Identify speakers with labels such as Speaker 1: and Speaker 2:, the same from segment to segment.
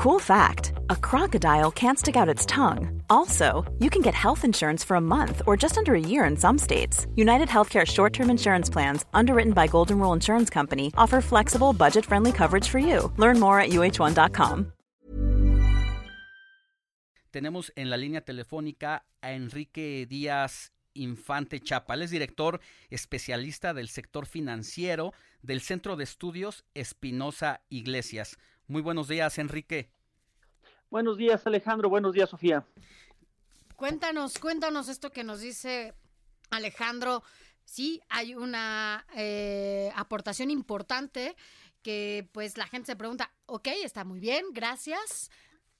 Speaker 1: Cool fact a crocodile can't stick out its tongue. Also, you can get health insurance for a month or just under a year in some states. United Healthcare short term insurance plans, underwritten by Golden Rule Insurance Company, offer flexible, budget friendly coverage for you. Learn more at uh1.com.
Speaker 2: Tenemos en la línea telefónica a Enrique Díaz Infante Chapa. Es director especialista del sector financiero del Centro de Estudios Espinosa Iglesias. Muy buenos días, Enrique.
Speaker 3: Buenos días, Alejandro. Buenos días, Sofía.
Speaker 4: Cuéntanos, cuéntanos esto que nos dice Alejandro. Sí, hay una eh, aportación importante que pues la gente se pregunta, ok, está muy bien, gracias.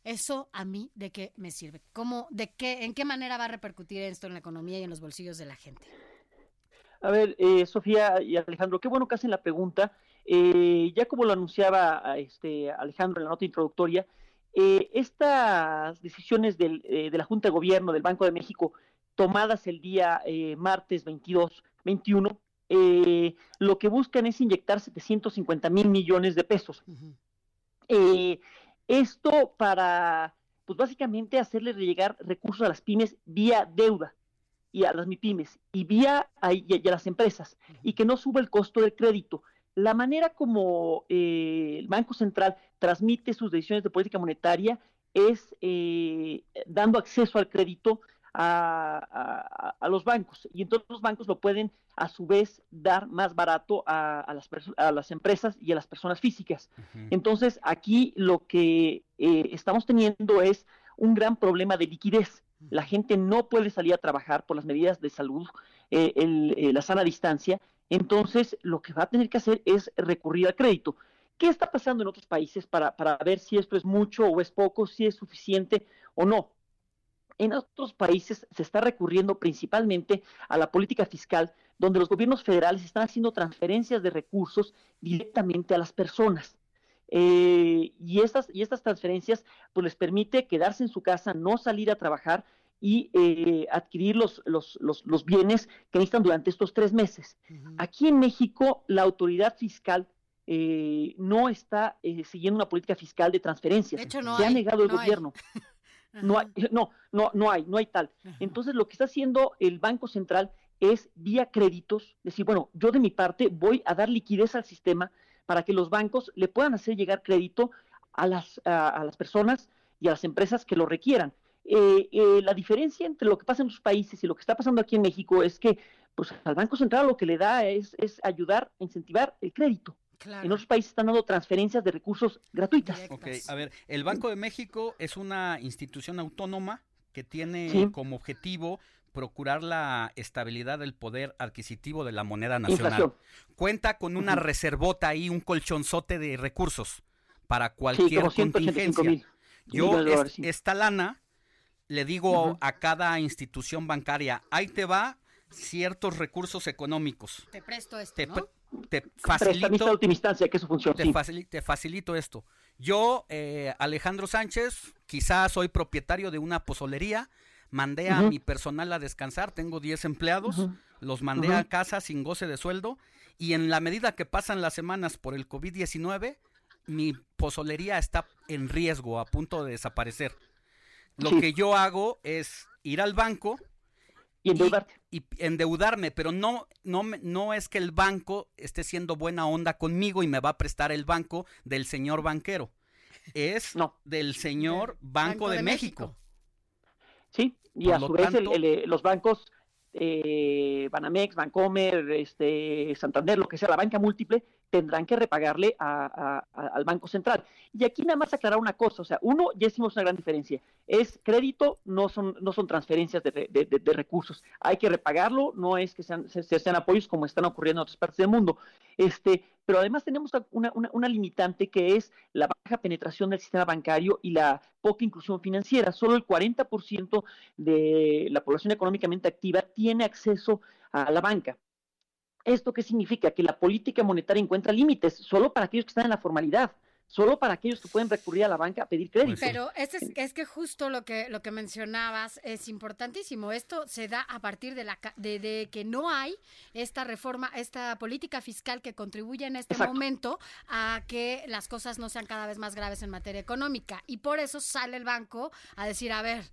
Speaker 4: Eso a mí, ¿de qué me sirve? ¿Cómo, de qué, en qué manera va a repercutir esto en la economía y en los bolsillos de la gente?
Speaker 3: A ver, eh, Sofía y Alejandro, qué bueno que hacen la pregunta. Eh, ya como lo anunciaba este Alejandro en la nota introductoria, eh, estas decisiones del, de la Junta de Gobierno del Banco de México tomadas el día martes 22, 21, lo que buscan es inyectar 750 mil millones de pesos. Esto para, pues básicamente hacerle llegar recursos a las pymes vía deuda y a las MIPIMES y vía a, y a las empresas y que no suba el costo del crédito. La manera como eh, el Banco Central transmite sus decisiones de política monetaria es eh, dando acceso al crédito a, los bancos y entonces los bancos lo pueden a su vez dar más barato a, las, a las empresas y a las personas físicas. Entonces aquí lo que eh, estamos teniendo es un gran problema de liquidez. La gente no puede salir a trabajar por las medidas de salud, eh, eh, la sana distancia. Entonces lo que va a tener que hacer es recurrir al crédito. ¿Qué está pasando en otros países para, para ver si esto es mucho o es poco, si es suficiente o no? En otros países se está recurriendo principalmente a la política fiscal, donde los gobiernos federales están haciendo transferencias de recursos directamente a las personas. Eh, y, estas, y estas transferencias pues, les permite quedarse en su casa, no salir a trabajar y eh, adquirir los, los, los, bienes que necesitan durante estos tres meses. Aquí en México, la autoridad fiscal eh, no está siguiendo una política fiscal de transferencias.
Speaker 4: De hecho, no
Speaker 3: Se
Speaker 4: ha
Speaker 3: negado el gobierno. No hay, no, no, no hay, no hay tal. Entonces lo que está haciendo el Banco Central es vía créditos, decir, bueno, yo de mi parte voy a dar liquidez al sistema para que los bancos le puedan hacer llegar crédito a las, a, las personas y a las empresas que lo requieran. Eh, eh, la diferencia entre lo que pasa en los países y lo que está pasando aquí en México es que pues, al Banco Central lo que le da es, es ayudar a incentivar el crédito. En otros países están dando transferencias de recursos gratuitas.
Speaker 2: Ok, a ver, el Banco de México es una institución autónoma que tiene como objetivo procurar la estabilidad del poder adquisitivo de la moneda nacional. Cuenta con una reservota ahí, un colchonzote de recursos para cualquier contingencia. Yo esta lana le digo a cada institución bancaria, ahí te va ciertos recursos económicos.
Speaker 4: Te presto esto, ¿no?
Speaker 3: te facilito. última instancia, que eso funcione.
Speaker 2: Te, facilito, esto. Yo, eh, Alejandro Sánchez, quizás soy propietario de una pozolería. Mandé a mi personal a descansar. Tengo 10 empleados. Los mandé a casa sin goce de sueldo. Y en la medida que pasan las semanas por el COVID-19, mi pozolería está en riesgo, a punto de desaparecer. Lo que yo hago es ir al banco,
Speaker 3: y endeudarte.
Speaker 2: Y, endeudarme, pero no, no, no es que el banco esté siendo buena onda conmigo y me va a prestar el banco del señor banquero. Es del señor Banco, de, México.
Speaker 3: Sí, y a su vez eh, los bancos eh, Banamex, Bancomer, este, Santander, lo que sea, la banca múltiple, tendrán que repagarle al Banco Central. Y aquí nada más aclarar una cosa, o sea, uno, ya hicimos una gran diferencia, es crédito, no son, no son transferencias de, recursos, hay que repagarlo, no es que sean, sean apoyos como están ocurriendo en otras partes del mundo. Este, pero además tenemos una, una, limitante que es la baja penetración del sistema bancario y la poca inclusión financiera. Solo el 40% de la población económicamente activa tiene acceso a la banca. ¿Esto qué significa? Que la política monetaria encuentra límites solo para aquellos que están en la formalidad. Solo para aquellos que pueden recurrir a la banca a pedir crédito.
Speaker 4: Pero es, es, que justo lo que, lo que mencionabas es importantísimo. Esto se da a partir de, la, de, que no hay esta reforma, esta política fiscal que contribuye en este momento a que las cosas no sean cada vez más graves en materia económica. Y por eso sale el banco a decir, a ver,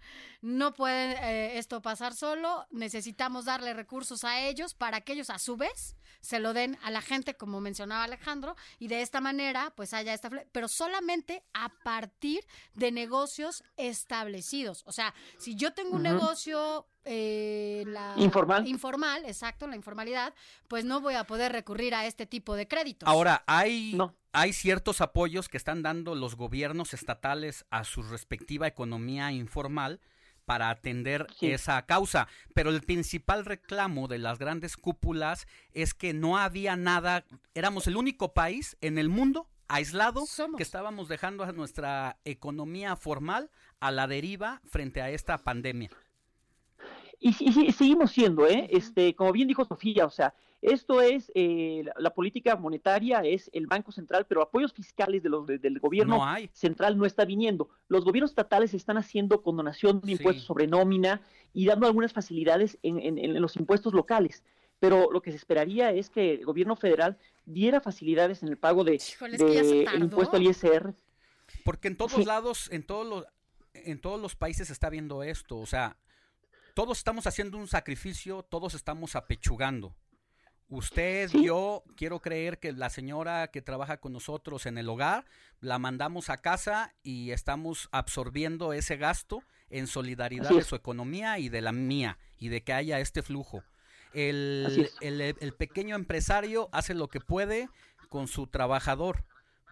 Speaker 4: no puede eh, esto pasar solo, necesitamos darle recursos a ellos para que ellos a su vez se lo den a la gente, como mencionaba Alejandro, y de esta manera pues haya esta pero solamente a partir de negocios establecidos. O sea, si yo tengo un negocio eh, la,
Speaker 3: informal.
Speaker 4: informal, exacto, la informalidad, pues no voy a poder recurrir a este tipo de créditos.
Speaker 2: Ahora, hay, hay ciertos apoyos que están dando los gobiernos estatales a su respectiva economía informal para atender esa causa. Pero el principal reclamo de las grandes cúpulas es que no había nada, éramos el único país en el mundo aislado que estábamos dejando a nuestra economía formal a la deriva frente a esta pandemia.
Speaker 3: Y, seguimos siendo, ¿eh? Este, como bien dijo Sofía, o sea, esto es eh, la, política monetaria, es el Banco Central, pero apoyos fiscales de los, del gobierno central no está viniendo. Los gobiernos estatales están haciendo condonación de impuestos sobre nómina y dando algunas facilidades en, en, los impuestos locales pero lo que se esperaría es que el gobierno federal diera facilidades en el pago de, el impuesto al ISR.
Speaker 2: Porque en todos lados, en todos los en todos los países se está viendo esto, o sea, todos estamos haciendo un sacrificio, todos estamos apechugando. Usted, yo, quiero creer que la señora que trabaja con nosotros en el hogar, la mandamos a casa y estamos absorbiendo ese gasto en solidaridad de su economía y de la mía, y de que haya este flujo. El, el, pequeño empresario hace lo que puede con su trabajador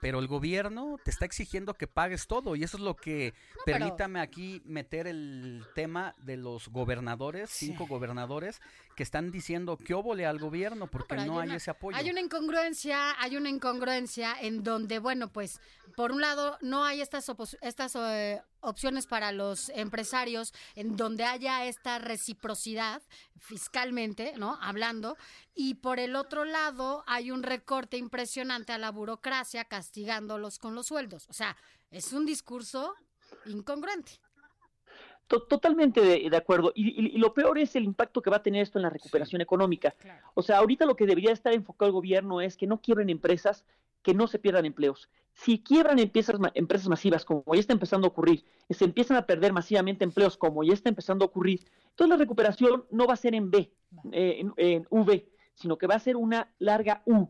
Speaker 2: pero el gobierno te está exigiendo que pagues todo y eso es lo que permítame aquí meter el tema de los gobernadores, cinco gobernadores que están diciendo que óvole al gobierno porque no, hay, ese apoyo.
Speaker 4: Hay una incongruencia, hay una incongruencia en donde, bueno, pues por un lado no hay estas estas eh, opciones para los empresarios en donde haya esta reciprocidad fiscalmente, ¿no? Hablando, y por el otro lado hay un recorte impresionante a la burocracia castigándolos con los sueldos. O sea, es un discurso incongruente.
Speaker 3: Totalmente de, acuerdo. Y, lo peor es el impacto que va a tener esto en la recuperación económica. O sea, ahorita lo que debería estar enfocado el gobierno es que no quiebren empresas, que no se pierdan empleos. Si quiebran empresas, empresas masivas, como ya está empezando a ocurrir, y se empiezan a perder masivamente empleos, como ya está empezando a ocurrir, entonces la recuperación no va a ser en B, eh, en, en V, sino que va a ser una larga U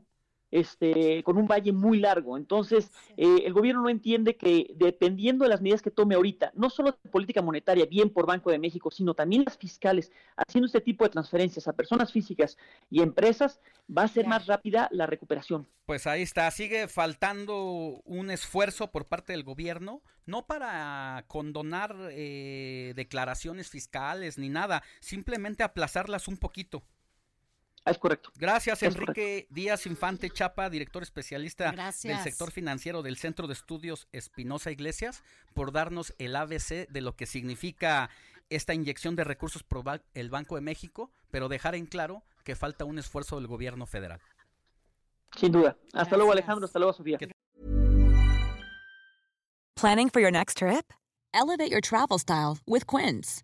Speaker 3: este, con un valle muy largo. Entonces, eh, el gobierno no entiende que dependiendo de las medidas que tome ahorita, no solo de política monetaria, bien por Banco de México, sino también las fiscales, haciendo este tipo de transferencias a personas físicas y empresas, va a ser más rápida la recuperación.
Speaker 2: Pues ahí está, sigue faltando un esfuerzo por parte del gobierno, no para condonar eh, declaraciones fiscales ni nada, simplemente aplazarlas un poquito.
Speaker 3: Ah, es correcto.
Speaker 2: Gracias, Enrique Díaz Infante Chapa, director especialista del sector financiero del Centro de Estudios Espinosa Iglesias, por darnos el ABC de lo que significa esta inyección de recursos por el Banco de México, pero dejar en claro que falta un esfuerzo del gobierno federal.
Speaker 3: Sin duda. Hasta luego, Alejandro. Hasta luego, Sofía.
Speaker 5: Planning for your next trip? Elevate your travel style with Quince.